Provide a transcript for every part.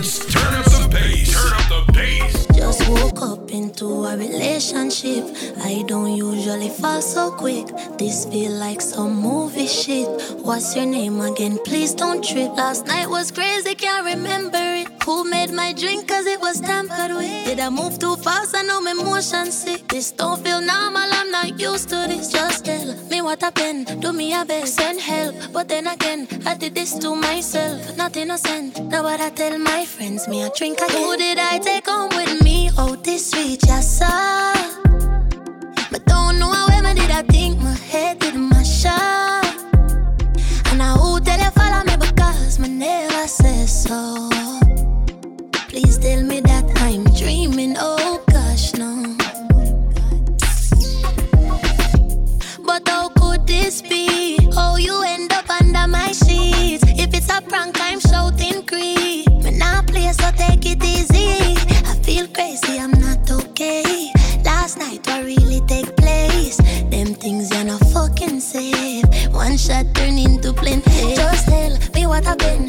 dance. Relationship. I don't usually fall so quick. This feel like some movie shit. What's your name again? Please don't trip. Last night was crazy, can't remember it. Who made my drink? Cause it was tampered with. Did I move too fast? I know my motion sick. This don't feel normal, I'm not used to this. Just tell me what happened. Do me a best, send help. But then again, I did this to myself. Not innocent. Now what I tell my friends, me a drink again. Who did I take home with me? Oh, this sweet, yes, sir. But how I think my head did. And I tell you follow me because my never says so. Please tell me that I'm dreaming. Oh gosh, no. But how could this be? Oh, you end up under my sheets. If it's a prank, I'm shouting creep. Into. Just tell me what happened.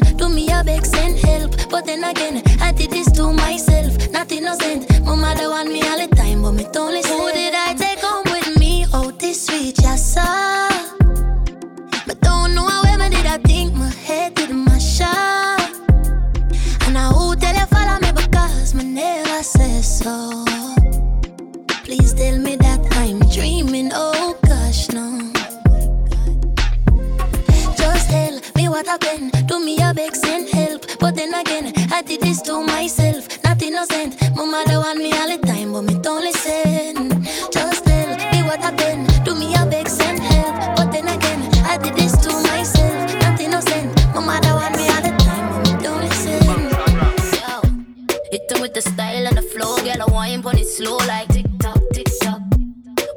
With the style and the flow, girl. I wine on it slow like tick tock, tick tock.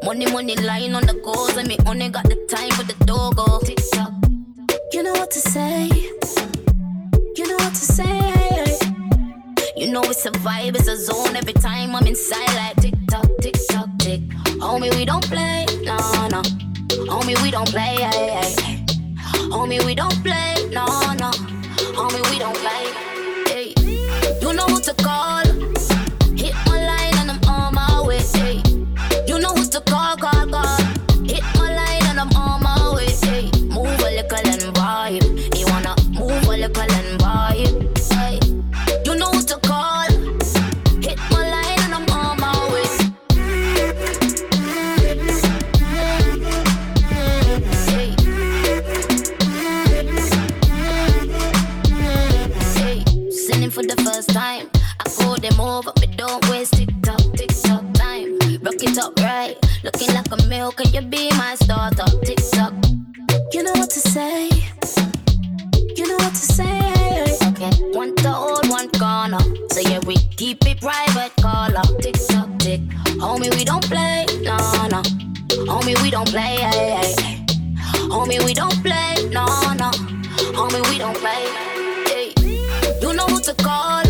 Money, money lying on the goals, and me only got the time for the dogo. Tick tock. You know what to say. You know what to say. You know it's a vibe, it's a zone. Every time I'm inside, like tick tock, tick tock, tick. Homie, we don't play, no, no. Homie, we don't play, hey, hey. Homie, we don't play, no, no. Homie, we don't play. Looking like a milk, can you be my starter. Tick tock, You know what to say. You know what to say. okay. One to hold, one corner. So yeah, we keep it private, call up. Tick tock, tick. Homie, we don't play, no, no. Homie, we don't play, hey, hey, hey. Homie, we don't play, no, no. Homie, we don't play. Hey. You know who to call.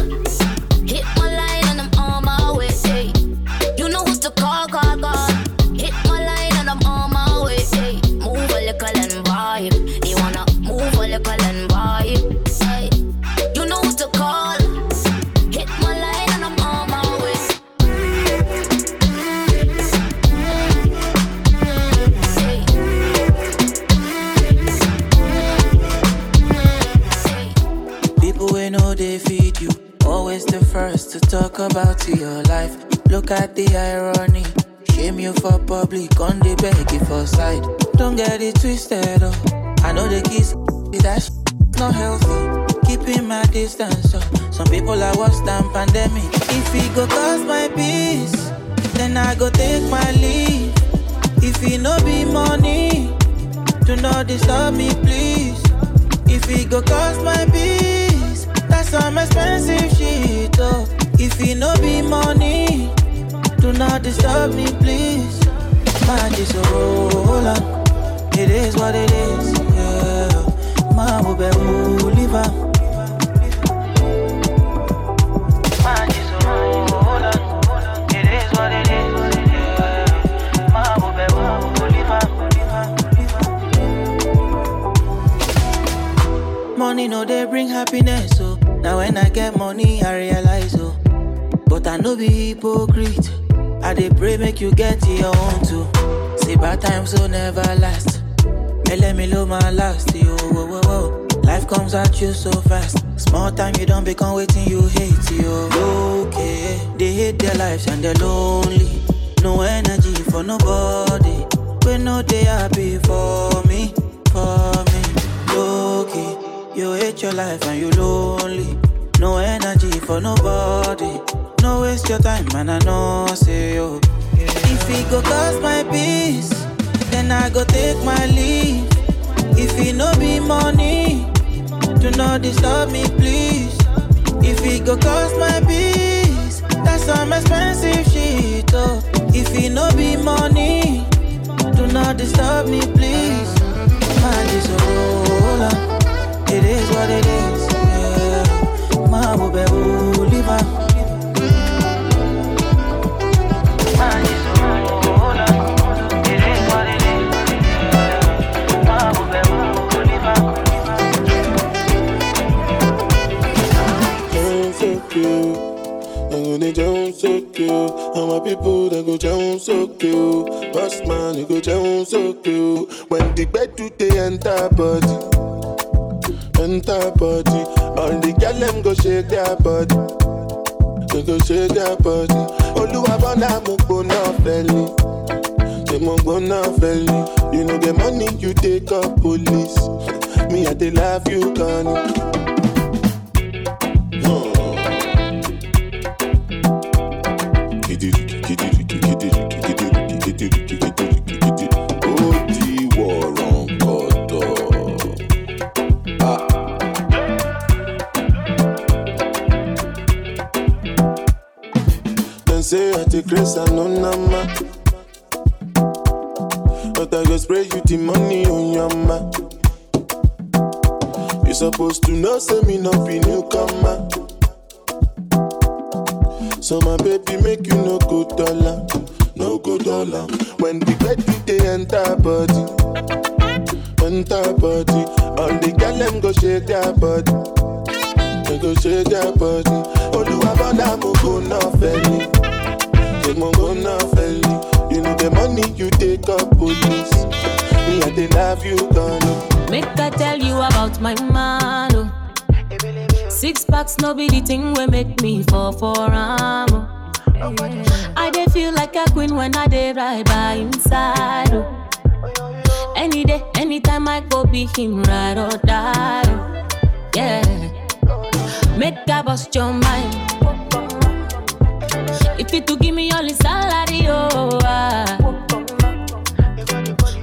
Talk about your life. Look at the irony. Shame you for public, on the beg for side. Don't get it twisted, oh. I know the kiss, that sh- not healthy. Keeping my distance, oh. Some people are worse than pandemic. If it go cause my peace, then I go take my leave. If it no be money, do not disturb me, please. If it go cost my peace, that's some expensive shit, oh. If it no be money, do not disturb me, please. It is what it is, yeah. Man, will be who live on. Man, just roll on. It is what it is, yeah. Man, will be who. Money no they bring happiness, so Now when I get money, I realize, oh. But I know be hypocrite. I dey pray make you get your own too. See bad times so never last. Hey, let me low my last, yo. Whoa, whoa, whoa. Life comes at you so fast. Small time you don't become waiting you hate, yo. Okay, they hate their lives and they're lonely. No energy for nobody. When no they happy for me, for me. Okay, you hate your life and you lonely. No energy for nobody. No waste your time, man. I know, say yo. If it go cost my peace, then I go take my leave. If it no be money, do not disturb me, please. If it go cost my peace, that's some expensive shit. Oh, if it no be money, do not disturb me, please. Man, this a roller. It is what it is. Yeah. My baby, live on. Man, this a roller. It is what it is. Yeah. My baby, live on. Jones so people they go so. Boss man, you go Jones so cute. When the bed do they enter body, enter body. All the girl them go shake their body. They go shake their body. Oluwa bona mo gbona feli. They mo gbona feli. You know the money you take up police. Me I dey love you, Connie. Grace and no nama. But I go spray you the money on your ma. You supposed to know, say me not be newcomer. So my baby make you no go dollar, no go dollar. When the bed they enter body, enter body. All the girl them go shake their body, they go shake their body. Oluwa bona mo go feli, they mo go na feli. You know the money you take up police. Me I dey love you, gonna. Oh. Make I tell you about my man. oh. Six packs no be the thing we make me fall for am. oh. I dey feel like a queen when I dey right by inside. Oh. Any day, anytime I go be him ride or die. oh. Yeah. Make I bust your mind. If you to give me all the salary, oh. ah.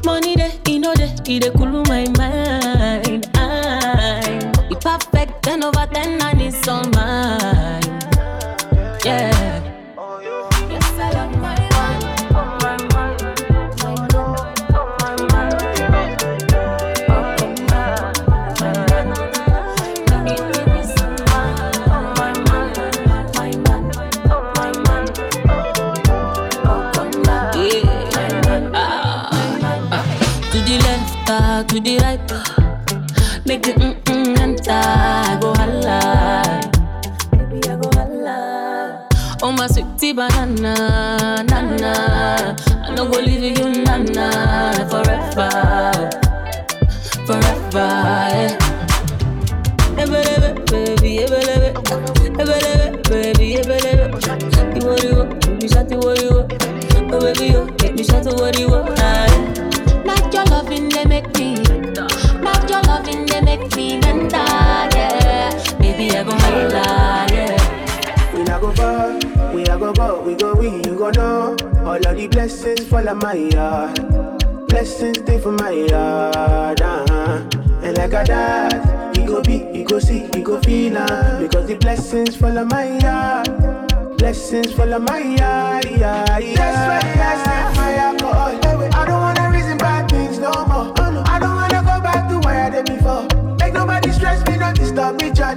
Money dey, e no dey, e dey cool my mind. Yeah. Baby, I go holla, yeah. We not go far, we a go go, we go we, you go know. All of the blessings fall on my yard. Blessings stay for my yard, uh-huh. And like a dad, he go be, he go see, he go feel uh, Because the blessings fall on my yard. Blessings fall on my yard, yeah, yeah. That's why I set my alcohol. I don't wanna reason bad things no more. I don't wanna go back to where I did before. Make nobody stress me, not disturb me, cha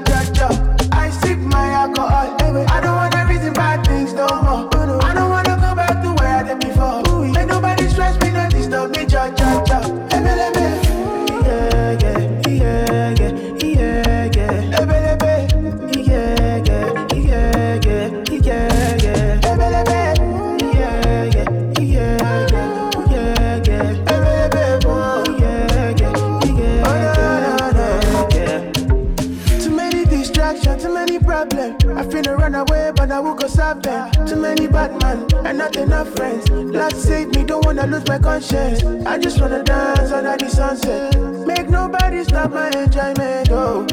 problems. I finna run away, but I will go solve them. Too many bad men and not enough friends. Lord save me, don't wanna lose my conscience. I just wanna dance under the sunset. Make nobody stop my enjoyment. Oh.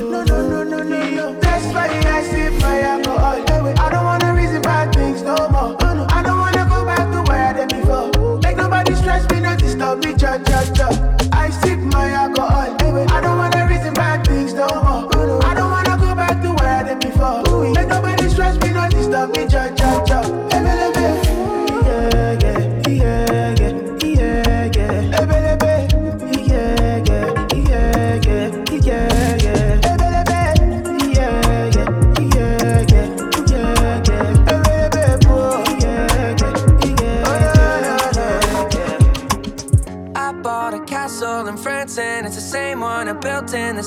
No, no, no, no, no, no. I don't wanna reason bad things no more. I don't wanna go back to where I before. Make nobody stress me, not disturb me, cha cha cha.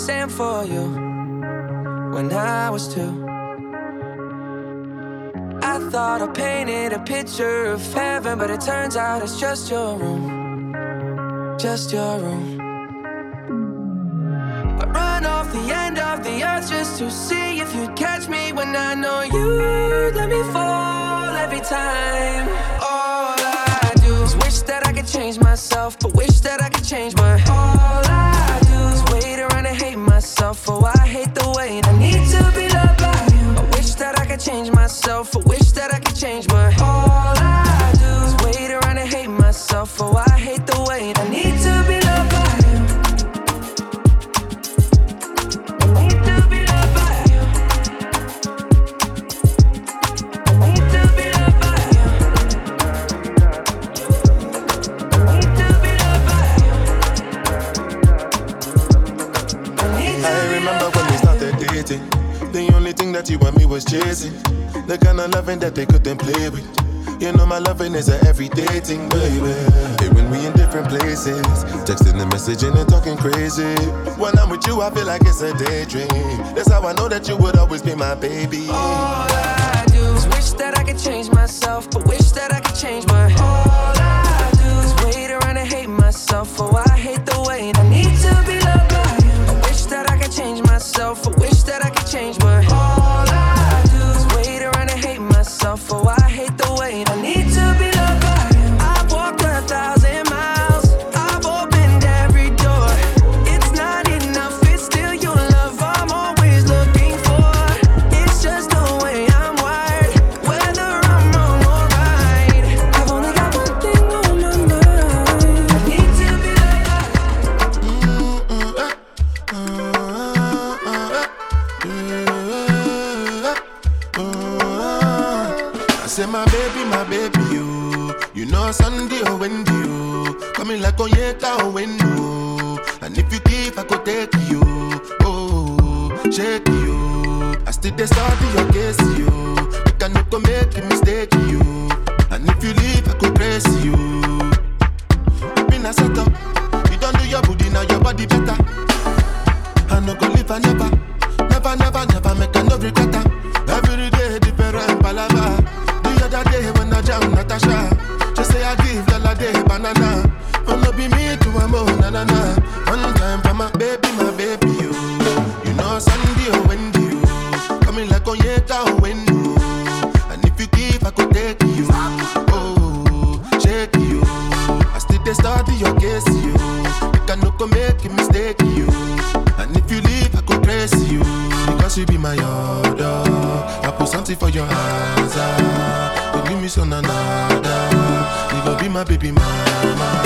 Sand for you when I was two. I thought I painted a picture of heaven, but it turns out it's just your room. Just your room. I run off the end of the earth just to see if you'd catch me when I know you'd let me fall every time. All I do is wish that I could change myself, but wish The loving that they couldn't play with. You know my loving is a everyday thing, baby. Hey, when we in different places, texting and messaging and talking crazy. When I'm with you, I feel like it's a daydream. That's how I know that you would always be my baby. All I do is wish that I could change myself, but wish that I could change my. All I do is wait around and hate myself. Oh, my baby, you. You know Sunday oh, or Wendy, you. Coming like oh, Onyeka or oh, Wendo. And if you give, I could take you. Oh, shake you. I still dey study case, you. You cannot go make a mistake, you. And if you leave, I could praise you. Been a setup. You don't do your booty, now your body better. I no go live, I never. Never, never, never make I no regret. Every day different palava. The other day when I jam Natasha, she say I give Lala day banana. Oh no be me to a mo na na na. One time for my baby, my baby you. You know Sunday or Wendy you. Coming like Onyeka or oh, Wendo. And if you give, I could take you. Oh, shake you. I still dey study your case you. You cannot go make a mistake you. And if you leave, I could praise you. Because you be my order. I put something for your hands. Ah mi sọ̀nà nada You gon be my baby mama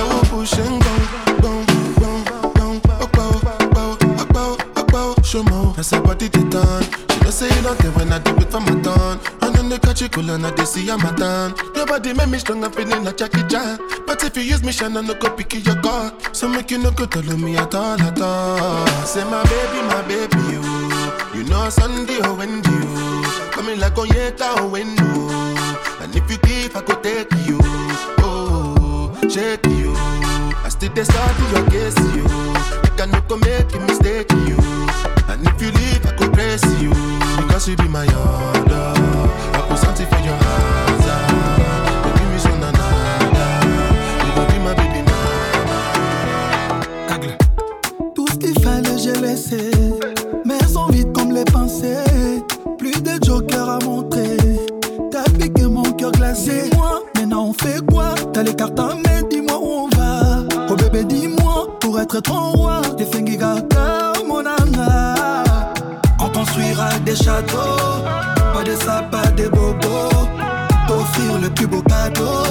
I wo push and ń gbọ̀n gbọ̀n gbọ̀n gbọ̀n ọ̀pá ọ̀ ọ̀pá ọ̀ ọ̀pá ọ̀ ọ̀pá ọ̀ ṣọmọ ọ̀ ẹsẹ̀ bọ́dí ti tán she don say nothing when I do it for my turn the ní kájí kò lọ́nà dey see I'm a àtàn your body make me strong I'm feeling like Jackie Chan but if you use me ṣana no go pick your call so make you no go tell me at all at all say my baby my baby you. You know Sunday or Wendy, coming like Onyeka or Wendo. And if you give, I could take you. Oh, shake you. I still dey study your case, you. You cannot make a mistake, you. And if you leave, I could praise you. Because you be my order. Ton roi. Des fingigata, mon âme. On construira des châteaux, pas des sapins, des bobos. T'offrir le plus beau cadeau.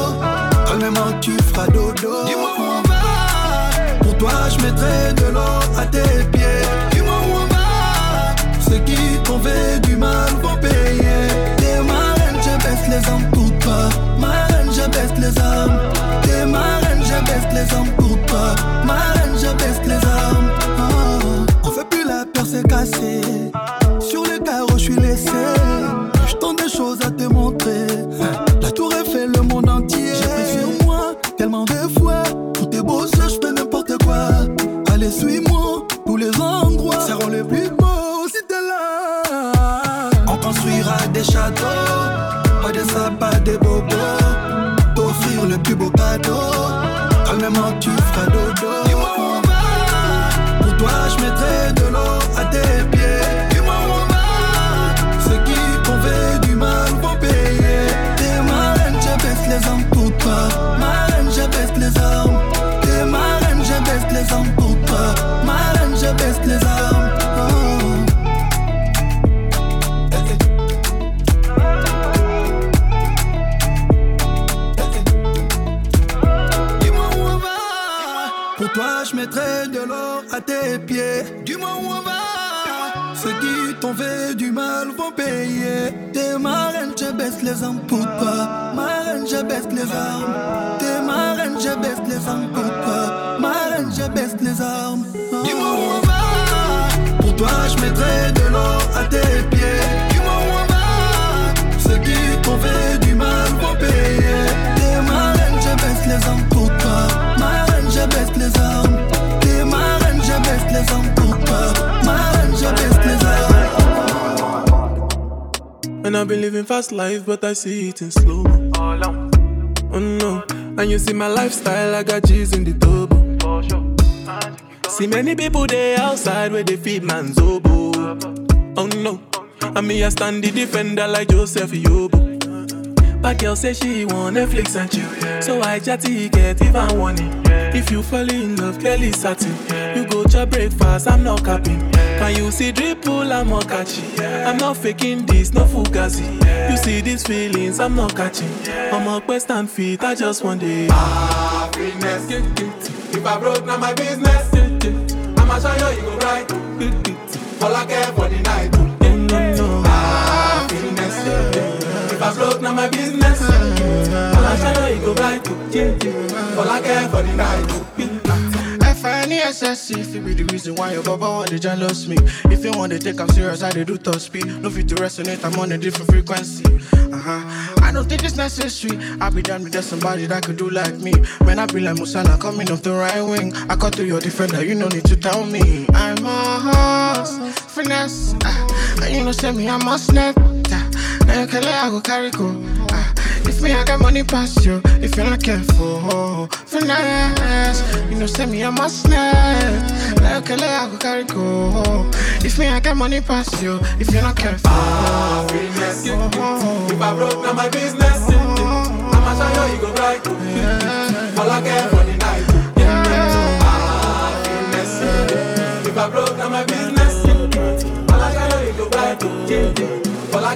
Calmement, tu feras dodo. Dis-moi où on va. Pour toi, je mettrai de l'or à tes pieds. Dis-moi où on va. Ceux qui t'ont fait du mal vont payer. T'es ma reine, je baisse les hommes pour toi. Ma reine, je baisse les armes. T'es ma reine, je baisse les hommes pour toi. Je baisse les armes. Oh. On fait plus la peur, c'est cassé. Sur le carreau, je suis laissé. Je tente des choses à te montrer. do do. Fait du mal vont payer. T'es ma reine, je baisse les armes pour toi. Ma reine, je baisse les armes. T'es ma reine, je baisse les armes pour toi. Ma reine, je baisse les armes. Dis-moi où on va. Pour toi, je mettrai de l'or à tes pieds. Dis-moi où on va. Ceux qui t'ont fait du mal vont payer. T'es ma reine, je baisse les armes pour toi. Ma reine, je baisse les armes. And I've been living fast life, but I see it in slow. Oh no, and you see my lifestyle, I got G's in the turbo. See many people there outside where they feed man's oboe. Oh no, and me I stand the defender like Joseph Yobo. But girl say she want Netflix and chill, so I chatty get even warning. If you fall in love, Kelly satin. You go to breakfast, I'm not capping. Can you see dripple, I'm not catching. I'm not faking this, no fugazi. You see these feelings, I'm not catching. I'm a quest and feet, I just want it. Happiness. If I broke, now my business. I'ma show you, you go right. All I care for the night. Broke, now my business. I'ma you, you go right. All I care for the night. F-I-N-E-S-S-E If it be the reason why your baba want to jealous me. If you want to take I'm serious, I dey do top speed. No fit to resonate, I'm on a different frequency. Uh-huh. I don't think it's necessary. I be done with there's somebody that could do like me. Man, I be like Musala coming off the right wing. I cut through your defender, you no need to tell me. I'm a horse, finesse. Uh, And you know say me, I'm a snap. uh, Now you can let I go carry go uh, if me, I got money past you, if you're not careful, finesse. You know, send me a must snap. Like a I go carry go. If me, I got money past you, if you're not careful. Happiness. If I broke, now my business. I'ma show you, you go right. All I care for the night. Happiness. If I broke, now my business. I'ma show you, you go right. All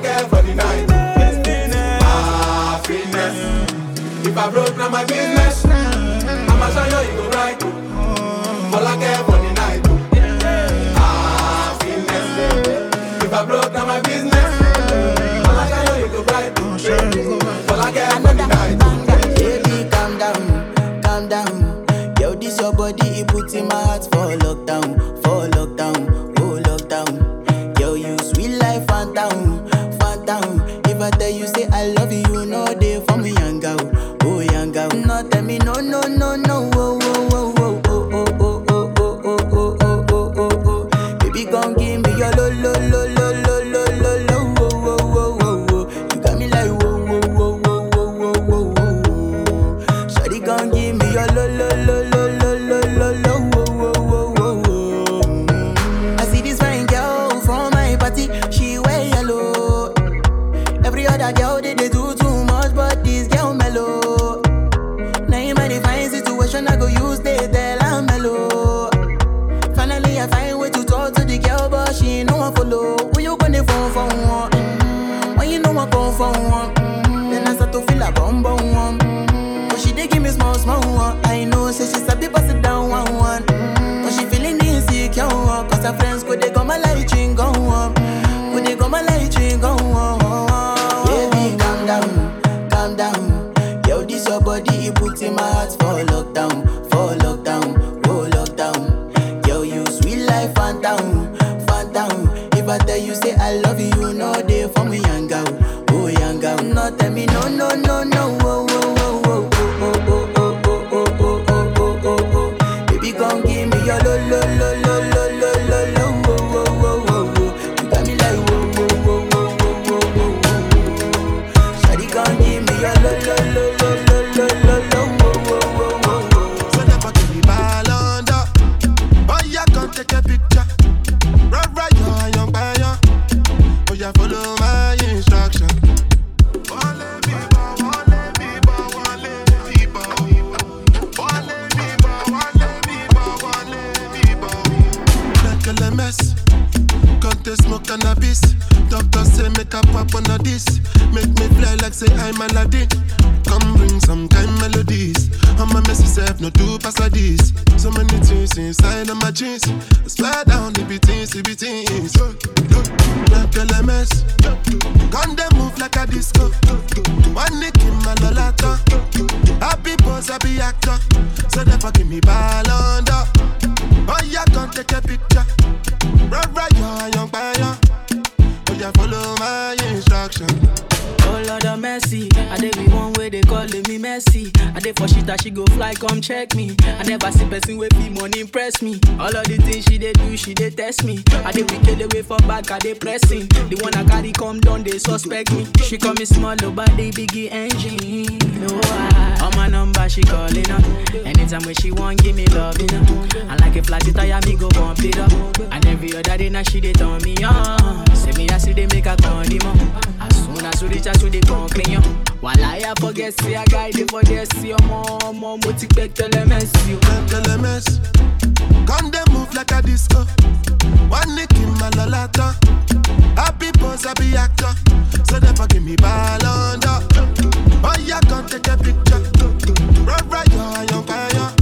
Care for the night. Happiness. If I broke, now my business. I'ma show you, for one. Then I start to feel a bum bum. Inside of my jeans. I slide got are depressing. The one I got come they suspect me. She call me small, nobody biggie engine. No, I, on my number she calling up. Anytime when she want, give me love, you know. And like a flat tire, me go bump it up. And every other day now she dey turn me on. Say me I see they make a con As soon as we reach out to the yo. While I forget, see a guy dey for see your mom, mom, mo ti pẹ́ tẹ́lẹ̀ mẹ́sì o. LMS. Gun them move like a disco. One nick in my lolata. Happy boss, happy actor. So never give me ball under. Oh, yeah, come take a picture. Right, right, yo, young fire.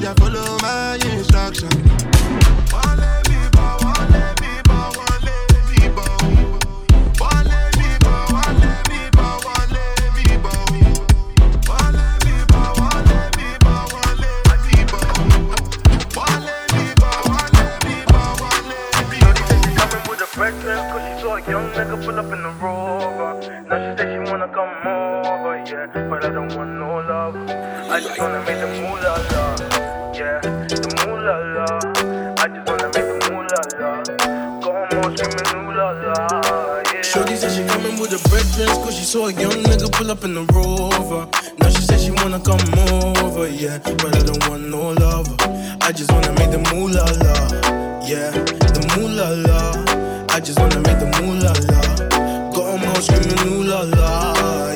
Yeah, follow my instruction. Don't want no love. I just wanna make the moolah la. Yeah, the moolah la. I just wanna make the moolah la. Go home screaming. Yeah. Shorty said she coming with a breakfast cause she saw a young nigga pull up in the rover. Now she said she wanna come over, yeah. But I don't want no lover. I just wanna make the moolah la. Yeah, the moolah la. I just wanna make the moolah la. Got 'em all screaming ooh la la,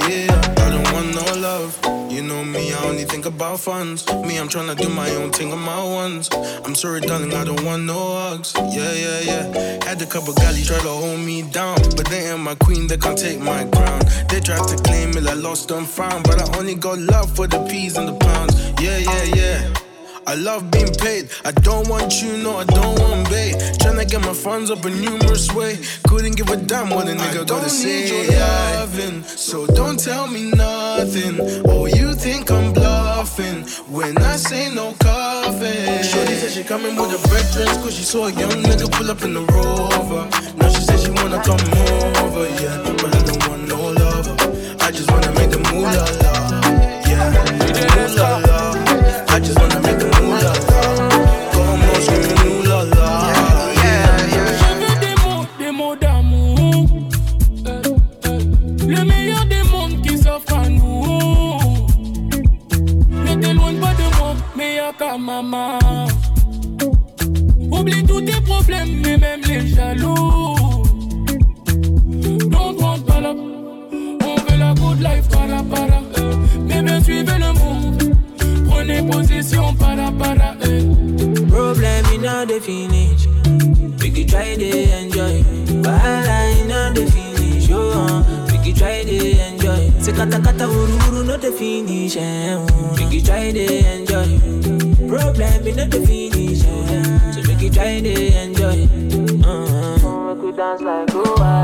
about funds. Me, I'm tryna do my own thing on my ones. I'm sorry, darling, I don't want no hugs. Yeah, yeah, yeah. Had a couple galley try to hold me down, but they ain't my queen, they can't take my crown. They tried to claim it, I lost and found, but I only got love for the peas and the pounds. Yeah, yeah, yeah. I love being paid. I don't want you, no, I don't want bait. Tryna get my funds up a numerous way. Couldn't give a damn what a nigga gotta say. Need Your loving, so don't tell me nothing. Oh, you think I'm when I say no coffee. Shorty said she coming with a breakfast cause she saw a young nigga pull up in the rover. Now she said she wanna come over, yeah. But I don't want no lover. I just wanna make the moolah Problem me no the finish. Eh, so make you try to enjoy. Uh-huh. Make we dance like Luala,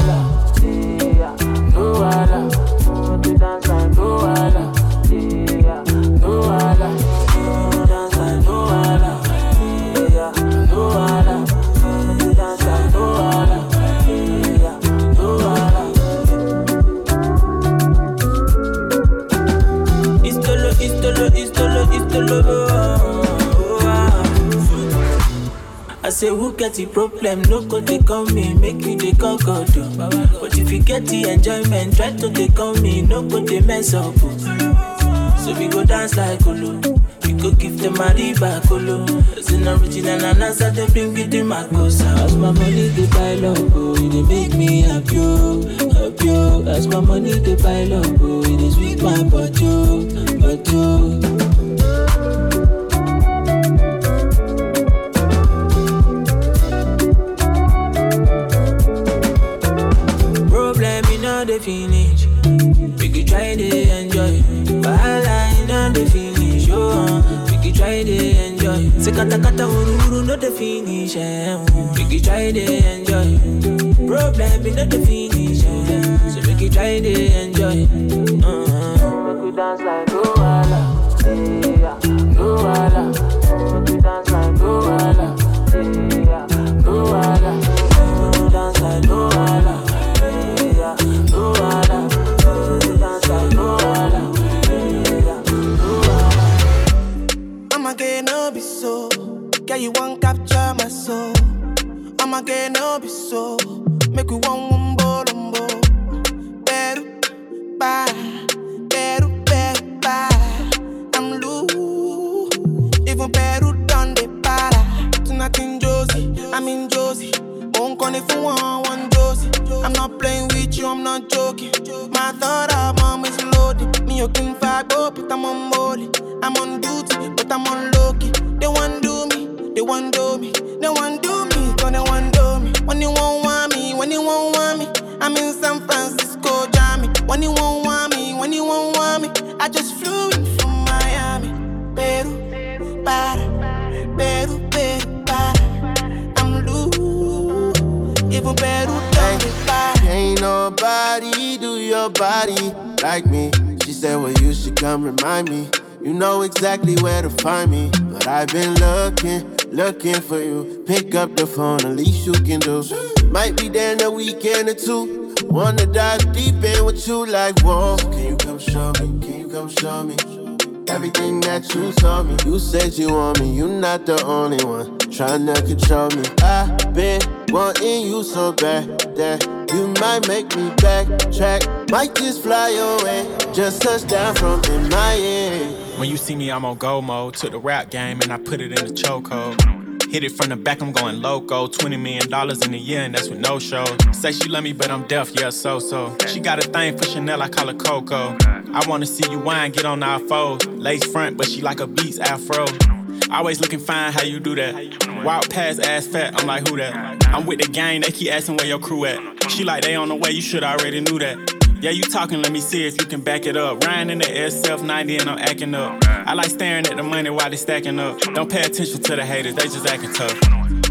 say who get the problem? No go they come me, make you they call God. oh. But if you get the enjoyment, try to they come me, no go they mess up. oh. So we go dance like Olo. We go give them a riba colo. It's an original and answer they bring it in my cosa. As my money they buy logo, oh, it they make me happy, oh, happy. oh. As my money they buy logo, it is sweet my body, oh, body. oh. Kata kata uru uru no the finish. Eh. Make you try to enjoy. Problem in all the finish. Eh, so make you try to enjoy. I'm in Josie. Won't call if you want one Josie. I'm not playing with you, I'm not joking. My thought of mom is loaded. Me, you can up, but I'm on molly. I'm on duty, but I'm on low key. They want do me, they want do me, they want do me, gonna want do me. When you won't want me, when you won't want me, I'm in San Francisco, Jammy. When you won't want me, when you won't want me, I just flew in from Miami. Peru, para, Ain't nobody do your body like me. She said, Well, you should come remind me. You know exactly where to find me. But I've been looking, looking for you. Pick up the phone, at least you can do. Might be there in a weekend or two. Wanna dive deep in with you like, whoa. Can you come show me? Can you come show me? Everything that you told me, you said you want me. You're not the only one trying to control me. I've been wanting you so bad that you might make me backtrack. Might just fly away, just touch down from MIA. When you see me, I'm on go mode. Took the rap game and I put it in the chokehold. Hit it from the back, I'm going loco. $20 million in a year, and that's with no show. Say she love me, but I'm deaf, yeah, so so. She got a thing for Chanel, I call her Coco. I wanna see you wine, get on our foes. Lace front, but she like a beats afro. Always looking fine, how you do that? Wild pass, ass fat, I'm like, who that? I'm with the gang, they keep asking where your crew at. She like, they on the way, you should already knew that. Yeah, you talking, let me see if you can back it up. Ryan in the SF 90 and I'm acting up. I like staring at the money while they stacking up. Don't pay attention to the haters, they just acting tough.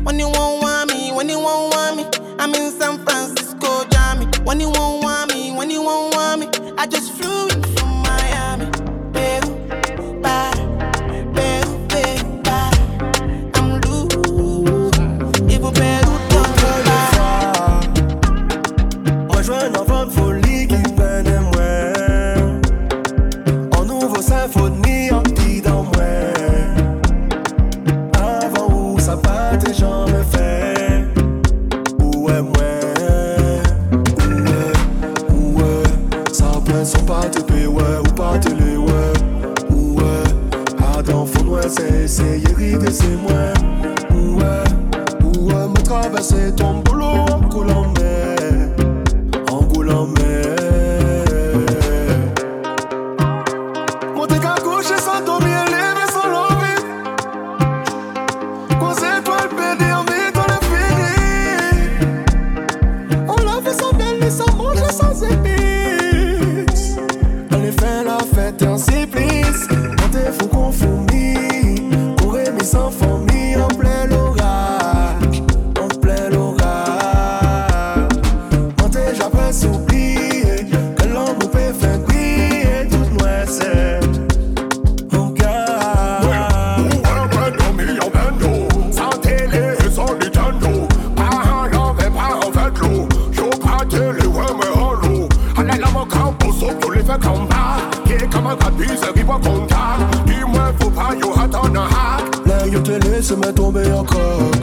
When you won't want me, when you won't want me, I'm in San Francisco, Jammy. When you won't want me, when you won't want me, I just flew in from Miami. Peru, para, Peru, Peru, para. I'm loose, even Peru done tomber